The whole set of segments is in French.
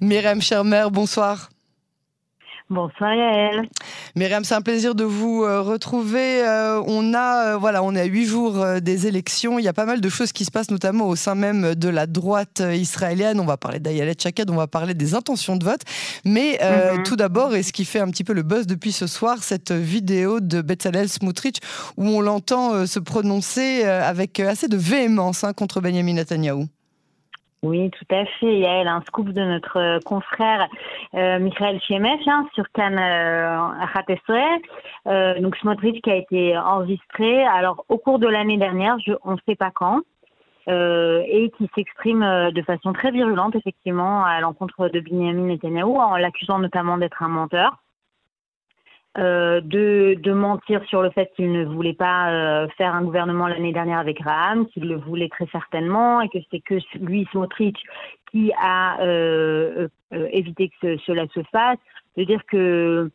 Myriam Schermer, bonsoir. Bonsoir Yael. Myriam, c'est un plaisir de vous euh, retrouver. Euh, on a, euh, voilà, on est à huit jours des élections. Il y a pas mal de choses qui se passent, notamment au sein même de la droite israélienne. On va parler d'Ayalet Chaked, on va parler des intentions de vote. Mais mhm. tout d'abord, et ce qui fait un petit peu le buzz depuis ce soir, cette vidéo de Bezalel Smotrich où on l'entend se prononcer avec assez de véhémence hein, contre Benjamin Netanyahu. Oui, tout à fait. Il y a un scoop de notre euh, confrère euh, Michael Chemef hein, sur Cannes euh, euh, donc Smotrich qui a été enregistré. Alors au cours de l'année dernière, je, on ne sait pas quand, euh, et qui s'exprime de façon très virulente effectivement à l'encontre de Benjamin Netanyahu en l'accusant notamment d'être un menteur. Euh, de, de, mentir sur le fait qu'il ne voulait pas euh, faire un gouvernement l'année dernière avec Raham, qu'il le voulait très certainement et que c'est que lui, Smotrich, qui a euh, évité que cela se fasse. De dire que,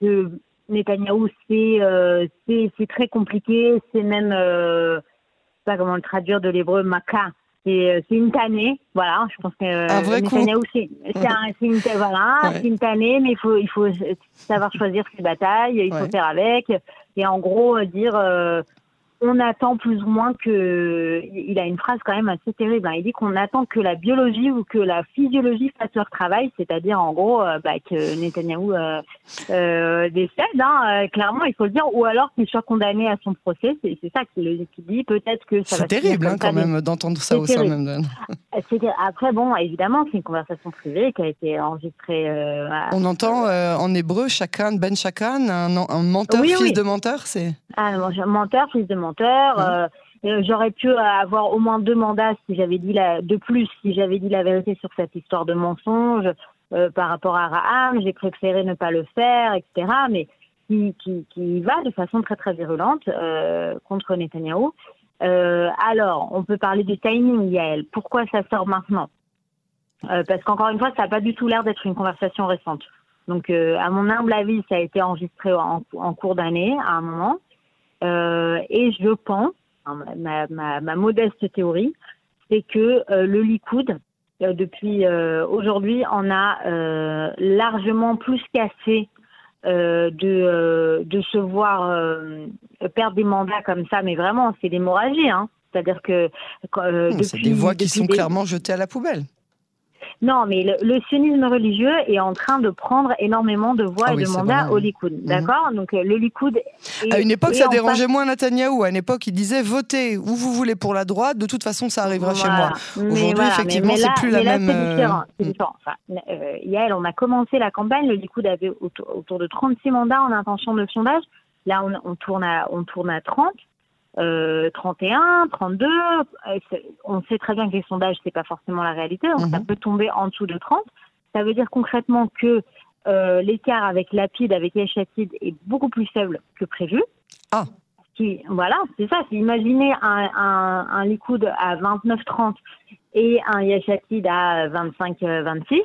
que Netanyahou, c'est très compliqué, c'est même, je sais pas comment le traduire de l'hébreu, maca, c'est une tannée, voilà. Je pense que euh, un vrai coup. c'est une, voilà, une tannée, mais il faut il faut savoir choisir ses batailles, il faut faire avec, et en gros dire euh, on attend plus ou moins que. Il a une phrase quand même assez terrible. Hein. Il dit qu'on attend que la biologie ou que la physiologie fasse leur travail, c'est-à-dire en gros euh, bah, que Netanyahou euh, euh, décède. Hein, euh, clairement, il faut le dire, ou alors qu'il soit condamné à son procès. C'est ça qu'il dit. Peut-être que ça C'est terrible hein, quand même d'entendre ça au sein même de. Après, bon, évidemment, c'est une conversation privée qui a été enregistrée. On entend en hébreu chacun, ben chacun, un, menteur, fils de menteur, c'est. Ah, menteur, fils de menteur euh, euh, j'aurais pu avoir au moins deux mandats si j'avais dit la, de plus si j'avais dit la vérité sur cette histoire de mensonge euh, par rapport à Raham. J'ai préféré ne pas le faire, etc. Mais qui, qui, qui va de façon très très virulente contre Netanyahou. alors, on peut parler du timing, Yael. Pourquoi ça sort maintenant? Parce qu'encore une fois, ça n'a pas du tout l'air d'être une conversation récente. Donc, à mon humble avis, ça a été enregistré en, en cours d'année à un moment. Euh, et je pense, ma, ma, ma, modeste théorie, c'est que euh, le Likoud, euh, depuis aujourd'hui, en a largement plus qu'assez de, de se voir perdre des mandats comme ça, mais vraiment, c'est l'hémorragie. Hein. C'est-à-dire que. c'est des voix qui sont clairement jetées à la poubelle. Non, mais le, sionisme religieux est en train de prendre énormément de voix ah et de mandats au Likoud. Mhm. D'accord? Donc euh, le Likoud. à une époque, ça dérangeait moins Netanyahou. À une époque, il disait votez où vous voulez pour la droite, de toute façon, ça arrivera chez moi. Aujourd'hui, effectivement, c'est plus la même. C'est différent. C'est différent. Yael, on a commencé la campagne, le Likoud avait autour, de 36 mandats en intention de sondage. Là, on, on, tourne, à, on tourne à 30 euh, 31, 32. Euh, on sait très bien que les sondages, c'est pas forcément la réalité, donc ça mhm. peut tomber en dessous de 30. Ça veut dire concrètement que euh, l'écart avec Lapide, avec Yachatid, est beaucoup plus faible que prévu. Ah. Qui, voilà, c'est ça. Imaginez un, un, un Likoud à 29-30 et un Yachatid à 25-26.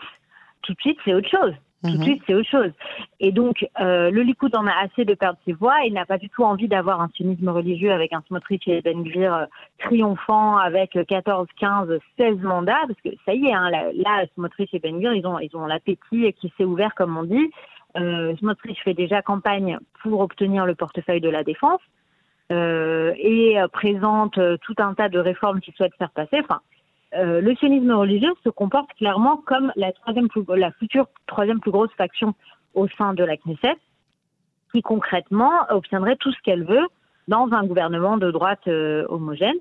Tout de suite, c'est autre chose. Tout de mhm. suite, c'est autre chose. Et donc, euh, le Likoud en a assez de perdre ses voix. Il n'a pas du tout envie d'avoir un sionisme religieux avec un Smotrich et Ben Gvir euh, triomphant avec 14, 15, 16 mandats. Parce que ça y est, hein, là, là, Smotrich et Ben Gvir, ils ont, ils ont l'appétit qui s'est ouvert, comme on dit. Euh, Smotrich fait déjà campagne pour obtenir le portefeuille de la défense euh, et euh, présente tout un tas de réformes qu'il souhaite faire passer. Enfin, euh, le sionisme religieux se comporte clairement comme la, future troisième plus grosse faction au sein de la Knesset, qui concrètement obtiendrait tout ce qu'elle veut dans un gouvernement de droite euh, homogène.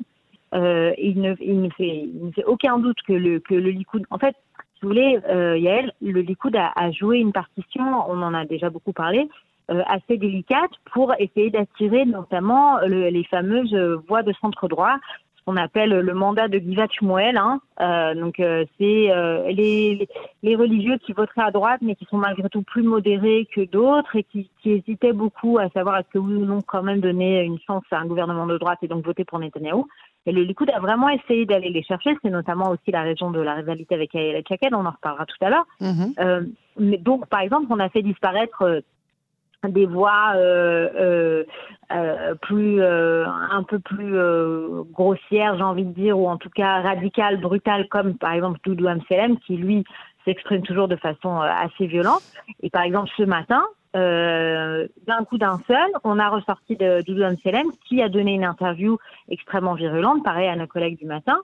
Euh, il, ne, fait, aucun doute que le, que Likoud... En fait, si vous voulez, Yael, le Likoud a, joué une partition, on en a déjà beaucoup parlé, assez délicate pour essayer d'attirer notamment le, les fameuses voix de centre droit qu'on appelle le mandat de Givat Shmuel. Hein. Euh, donc euh, c'est euh, les, les, religieux qui voteraient à droite, mais qui sont malgré tout plus modérés que d'autres et qui, qui, hésitaient beaucoup à savoir est-ce que oui ou non quand même donner une chance à un gouvernement de droite et donc voter pour Netanyahou. Et le Likoud a vraiment essayé d'aller les chercher. C'est notamment aussi la raison de la rivalité avec Ayelet Chaked. On en reparlera tout à l'heure. Mm-hmm. mais donc, par exemple, on a fait disparaître des voix plus un peu plus grossières, j'ai envie de dire, ou en tout cas radicales, brutales, comme par exemple Doudou Amselem, qui lui s'exprime toujours de façon assez violente. Et par exemple ce matin, euh, d'un coup d'un seul, on a ressorti de Doudou Selem qui a donné une interview extrêmement virulente, pareil à nos collègues du matin,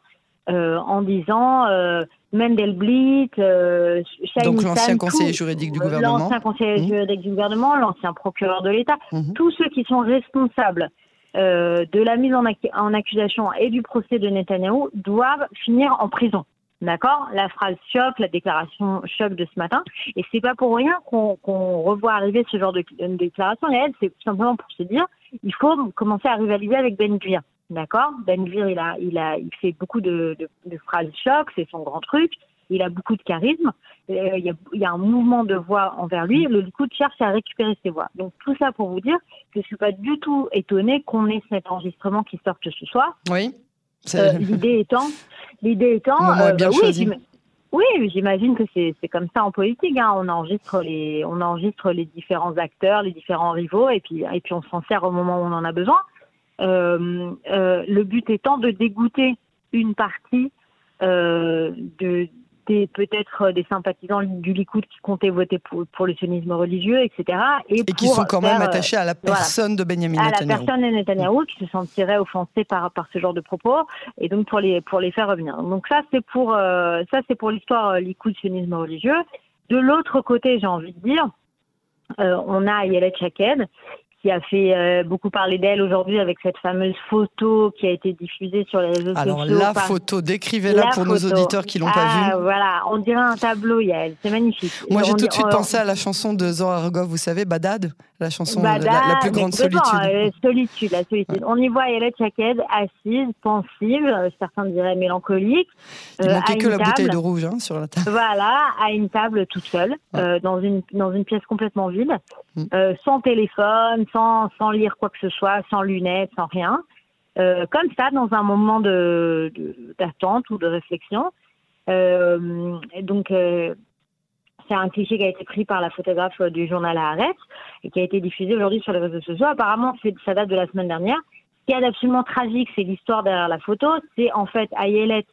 euh, en disant euh, Mendelblit, euh, donc l'ancien conseiller juridique du gouvernement, l'ancien conseiller mmh. juridique du gouvernement, l'ancien procureur de l'État, mmh. tous ceux qui sont responsables de la mise en, en accusation et du procès de Netanyahou doivent finir en prison. D'accord? La phrase choc, la déclaration choc de ce matin. Et c'est pas pour rien qu'on revoit arriver ce genre de, déclaration. Et elle, c'est simplement pour se dire, il faut commencer à rivaliser avec Ben Gvir. D'accord Ben Gvir, il a, il a, il fait beaucoup de, phrases choc, c'est son grand truc. Il a beaucoup de charisme. Euh, il, y a, un mouvement de voix envers lui. Le Likoud cherche à récupérer ses voix. Donc tout ça pour vous dire que je suis pas du tout étonnée qu'on ait cet enregistrement qui sorte ce soir. Oui. Euh, l'idée étant, l'idée étant, euh, bien bah oui, oui, j'imagine que c'est comme ça en politique. Hein. On enregistre les, on enregistre les différents acteurs, les différents rivaux, et puis et puis on s'en sert au moment où on en a besoin. Euh, le but étant de dégoûter une partie de peut-être euh, des sympathisants du Likoud qui comptaient voter pour, pour le sionisme religieux, etc. Et, qui sont quand même euh, attachés à la personne de Benjamin Netanyahu. À la personne de Netanyahu, qui se sentiraient offensés par, par ce genre de propos, et donc pour les, pour les faire revenir. Donc ça, c'est pour, euh, ça, c'est pour l'histoire Likoud, sionisme religieux. De l'autre côté, j'ai envie de dire, on a Yelet Shaked, qui a fait euh, beaucoup parler d'elle aujourd'hui avec cette fameuse photo qui a été diffusée sur les réseaux sociaux. Alors la photo, décrivez-la pour nos auditeurs qui l'ont pas ah, vue. Voilà, on dirait un tableau, Yael, c'est magnifique. Moi j'ai tout de suite pensé à la chanson de Zohar Argov, vous savez, Badad, la chanson la, la, plus grande solitude. Euh, solitude, la solitude. On y voit Yael Chaked assise, pensive, euh, certains diraient mélancolique. Il manquait que la bouteille de rouge hein, sur la table. Voilà, à une table toute seule, dans, une, dans une pièce complètement vide, mm. sans téléphone, sans, lire quoi que ce soit, sans lunettes, sans rien. Euh, comme ça, dans un moment d'attente ou de réflexion. Euh, donc, euh, c'est un cliché qui a été pris par la photographe du journal Arrête et qui a été diffusé aujourd'hui sur les réseaux sociaux. Apparemment, ça date de la semaine dernière. Ce qui est absolument tragique, c'est l'histoire derrière la photo. C'est en fait Ayelet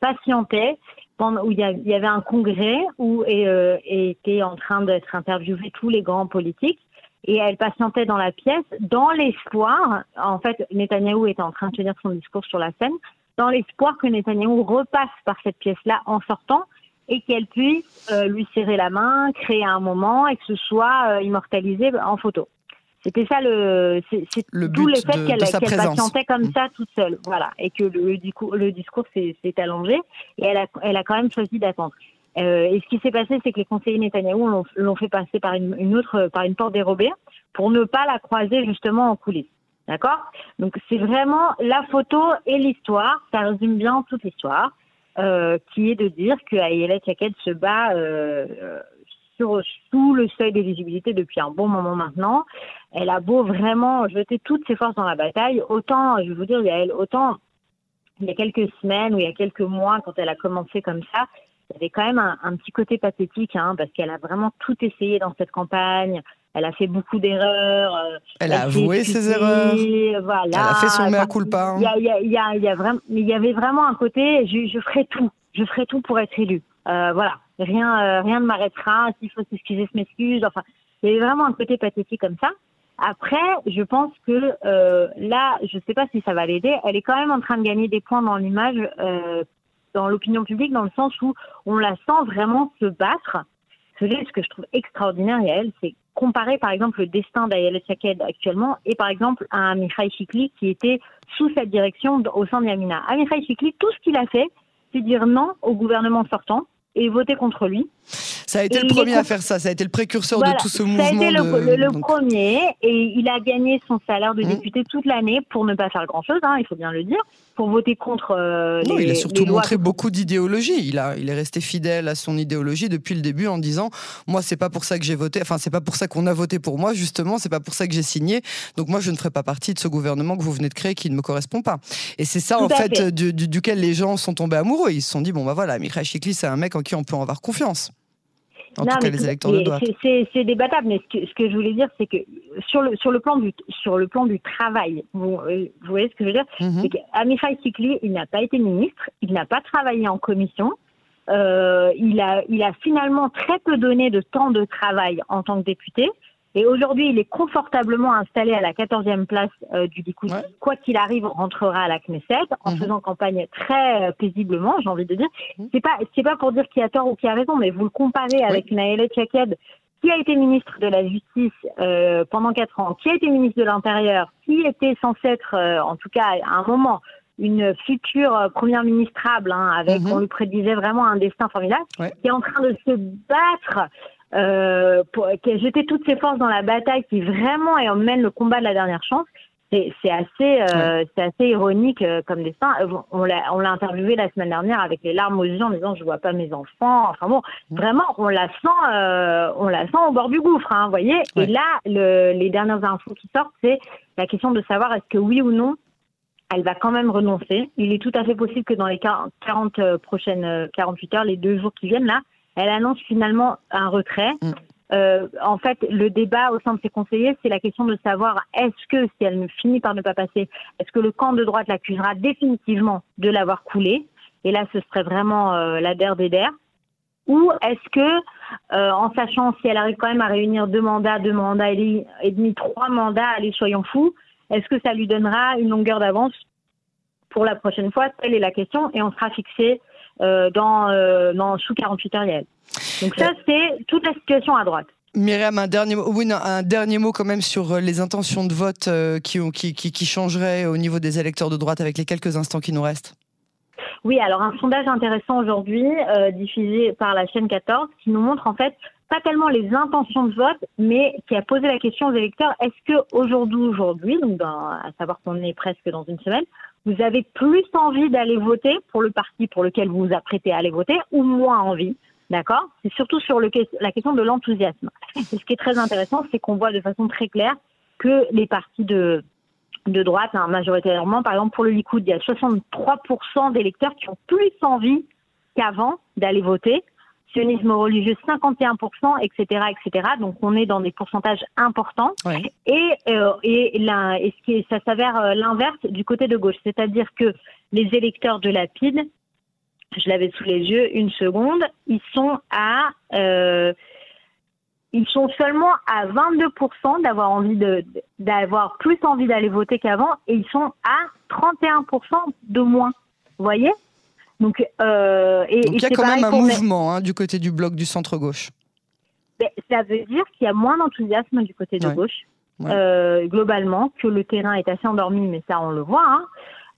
patientait pendant, où il y, avait un congrès où et, était en train d'être interviewés tous les grands politiques et elle patientait dans la pièce dans l'espoir, en fait, Netanyahou était en train de tenir son discours sur la scène, dans l'espoir que Netanyahou repasse par cette pièce-là en sortant et qu'elle puisse euh, lui serrer la main, créer un moment et que ce soit euh, immortalisé en photo. C'était ça le, c'est tout le fait qu'elle patientait comme mm. ça toute seule, voilà, et que le, le discours s'est allongé et elle a, elle a quand même choisi d'attendre. Euh, et ce qui s'est passé, c'est que les conseillers Netanyahou l'ont fait passer par une, autre, par une porte dérobée pour ne pas la croiser justement en coulisses. D'accord? Donc c'est vraiment la photo et l'histoire, ça résume bien toute l'histoire, euh, qui est de dire que Ayelet Yaket se bat euh, sur, sous le seuil d'éligibilité depuis un bon moment maintenant. Elle a beau vraiment jeter toutes ses forces dans la bataille, autant, je vais vous dire, il y a elle, autant il y a quelques semaines ou il y a quelques mois, quand elle a commencé comme ça, il y avait quand même un, petit côté pathétique, hein, parce qu'elle a vraiment tout essayé dans cette campagne. Elle a fait beaucoup d'erreurs. Euh, elle, a avoué ses erreurs. Voilà. Elle a fait son mea culpa. Il y, il avait vraiment un côté, je, je ferai tout, je ferai tout pour être élue. Euh, voilà, rien, euh, rien ne m'arrêtera. S'il faut s'excuser, je m'excuse. Enfin, il y avait vraiment un côté pathétique comme ça. Après, je pense que euh, là, je ne sais pas si ça va l'aider. Elle est quand même en train de gagner des points dans l'image euh, dans l'opinion publique dans le sens où on la sent vraiment se battre. Ce que je trouve extraordinaire, c'est comparer par exemple le destin d'Ayala Chaked actuellement et par exemple à Mikhail Chikli qui était sous cette direction au sein de Yamina. Mikhail Chikli, tout ce qu'il a fait, c'est dire non au gouvernement sortant et voter contre lui. Ça a été le premier à faire ça, ça a été le précurseur de tout ce mouvement. Ça a été le, premier et il a gagné son salaire de mmh. député toute l'année pour ne pas faire grand-chose, hein, il faut bien le dire, pour voter contre euh, non, Il a surtout montré beaucoup d'idéologie. Il, a, il est resté fidèle à son idéologie depuis le début en disant Moi, c'est pas pour ça que j'ai voté, enfin, c'est pas pour ça qu'on a voté pour moi, justement, c'est pas pour ça que j'ai signé. Donc, moi, je ne ferai pas partie de ce gouvernement que vous venez de créer qui ne me correspond pas. Et c'est ça, en fait, duquel les gens sont tombés amoureux. Ils se sont dit Bon, bah voilà, Mikhail Chikli, c'est un mec en qui on peut avoir confiance. En tout cas les électeurs de droite. C'est débattable, mais ce que, ce que, je voulais dire, c'est que sur le, sur, le plan du, sur le plan du travail, vous, euh, vous voyez ce que je veux dire? Mm -hmm. Sikli, il n'a pas été ministre, il n'a pas travaillé en commission, euh, il, a, il a finalement très peu donné de temps de travail en tant que député. Et aujourd'hui, il est confortablement installé à la 14e place euh, du Likoud. Quoi qu'il arrive, rentrera à la Knesset en mhm. faisant campagne très euh, paisiblement, j'ai envie de dire. Mhm. C'est pas c'est pas pour dire qui a tort ou qui a raison, mais vous le comparez avec Naël Chaked, qui a été ministre de la Justice euh, pendant quatre ans, qui a été ministre de l'Intérieur, qui était censé être, en tout cas à un moment, une future première ministrable, hein, avec, mhm. on lui prédisait vraiment un destin formidable, qui est en train de se battre euh, pour, qui a jeté toutes ses forces dans la bataille, qui vraiment emmène le combat de la dernière chance. C'est assez, euh, c'est assez ironique euh, comme destin. Euh, on l'a, interviewé la semaine dernière avec les larmes aux yeux en disant je vois pas mes enfants. Enfin bon, vraiment on la sent, euh, on la sent au bord du gouffre, hein, vous voyez. Et là, le, les dernières infos qui sortent, c'est la question de savoir est-ce que oui ou non elle va quand même renoncer. Il est tout à fait possible que dans les 40 prochaines 48 heures, les deux jours qui viennent là, elle annonce finalement un retrait. Mm. Euh, en fait, le débat au sein de ses conseillers, c'est la question de savoir est-ce que, si elle ne finit par ne pas passer, est-ce que le camp de droite l'accusera définitivement de l'avoir coulé? Et là, ce serait vraiment euh, la der des der. Ou est-ce que, euh, en sachant si elle arrive quand même à réunir deux mandats, deux mandats et demi, trois mandats, allez, soyons fous, est-ce que ça lui donnera une longueur d'avance? Pour la prochaine fois Telle est la question. Et on sera fixé euh, dans, euh, dans, sous 48 heures réelles. Donc ça, c'est toute la situation à droite. Myriam, un dernier, mot, oui, un dernier mot quand même sur euh, les intentions de vote qui, qui, qui, qui changeraient au niveau des électeurs de droite avec les quelques instants qui nous restent. Oui, alors un sondage intéressant aujourd'hui, euh, diffusé par la chaîne 14, qui nous montre en fait pas tellement les intentions de vote, mais qui a posé la question aux électeurs est-ce que aujourd'hui, aujourd'hui, donc à savoir qu'on est presque dans une semaine, vous avez plus envie d'aller voter pour le parti pour lequel vous vous apprêtez à aller voter ou moins envie D'accord? C'est surtout sur la question de l'enthousiasme. Ce qui est très intéressant, c'est qu'on voit de façon très claire que les partis de, de droite, hein, majoritairement, par exemple pour le Likoud, il y a 63% d'électeurs qui ont plus envie qu'avant d'aller voter sionisme religieux 51%, etc., etc. Donc on est dans des pourcentages importants. Et, euh, et, là, et ce qui ça s'avère euh, l'inverse du côté de gauche, c'est-à-dire que les électeurs de la PID, je l'avais sous les yeux une seconde, ils sont à euh, ils sont seulement à 22% d'avoir envie de d'avoir plus envie d'aller voter qu'avant et ils sont à 31% de moins. Vous voyez? Donc, euh, et, il y a quand même un mouvement hein, du côté du bloc du centre-gauche. Ben, ça veut dire qu'il y a moins d'enthousiasme du côté de gauche, euh, globalement, que le terrain est assez endormi, mais ça on le voit. Hein.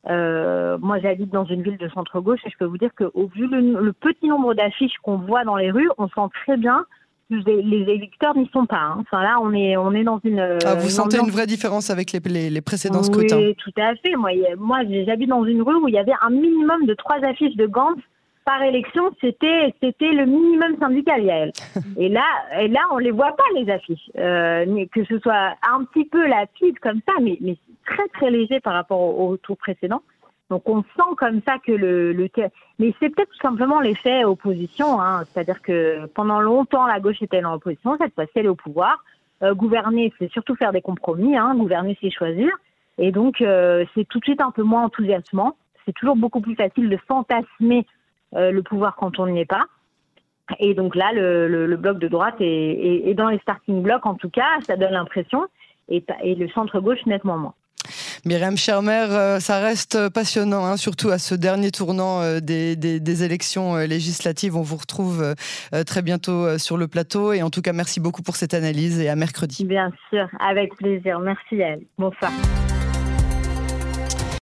Euh, moi, j'habite dans une ville de centre-gauche et je peux vous dire qu'au vu le, le petit nombre d'affiches qu'on voit dans les rues, on sent très bien les électeurs n'y sont pas. Hein. Enfin là, on est, on est dans une. Ah, vous sentez une vraie différence avec les, les, précédents scrutins Oui, tout à fait. Moi, moi j'habite dans une rue où il y avait un minimum de trois affiches de Gantz par élection. C'était, c'était le minimum syndical, Yael. et là, et là, on les voit pas les affiches. Euh, que ce soit un petit peu la pile comme ça, mais, mais très très léger par rapport au tour précédent. Donc on sent comme ça que le, le mais c'est peut-être tout simplement l'effet opposition, hein. c'est-à-dire que pendant longtemps la gauche était dans l'opposition, cette fois-ci elle est au pouvoir. Euh, gouverner, c'est surtout faire des compromis, hein. gouverner c'est choisir, et donc euh, c'est tout de suite un peu moins enthousiasmant. C'est toujours beaucoup plus facile de fantasmer euh, le pouvoir quand on n'y est pas. Et donc là, le, le, bloc de droite est, est, dans les starting blocks, en tout cas, ça donne l'impression, et, et le centre gauche nettement moins. Myriam Schermer, euh, ça reste passionnant, hein, surtout à ce dernier tournant euh, des, élections euh, législatives. On vous retrouve très bientôt sur le plateau. Et en tout cas, merci beaucoup pour cette analyse et à mercredi. Bien sûr, avec plaisir. Merci, elle. Bonsoir.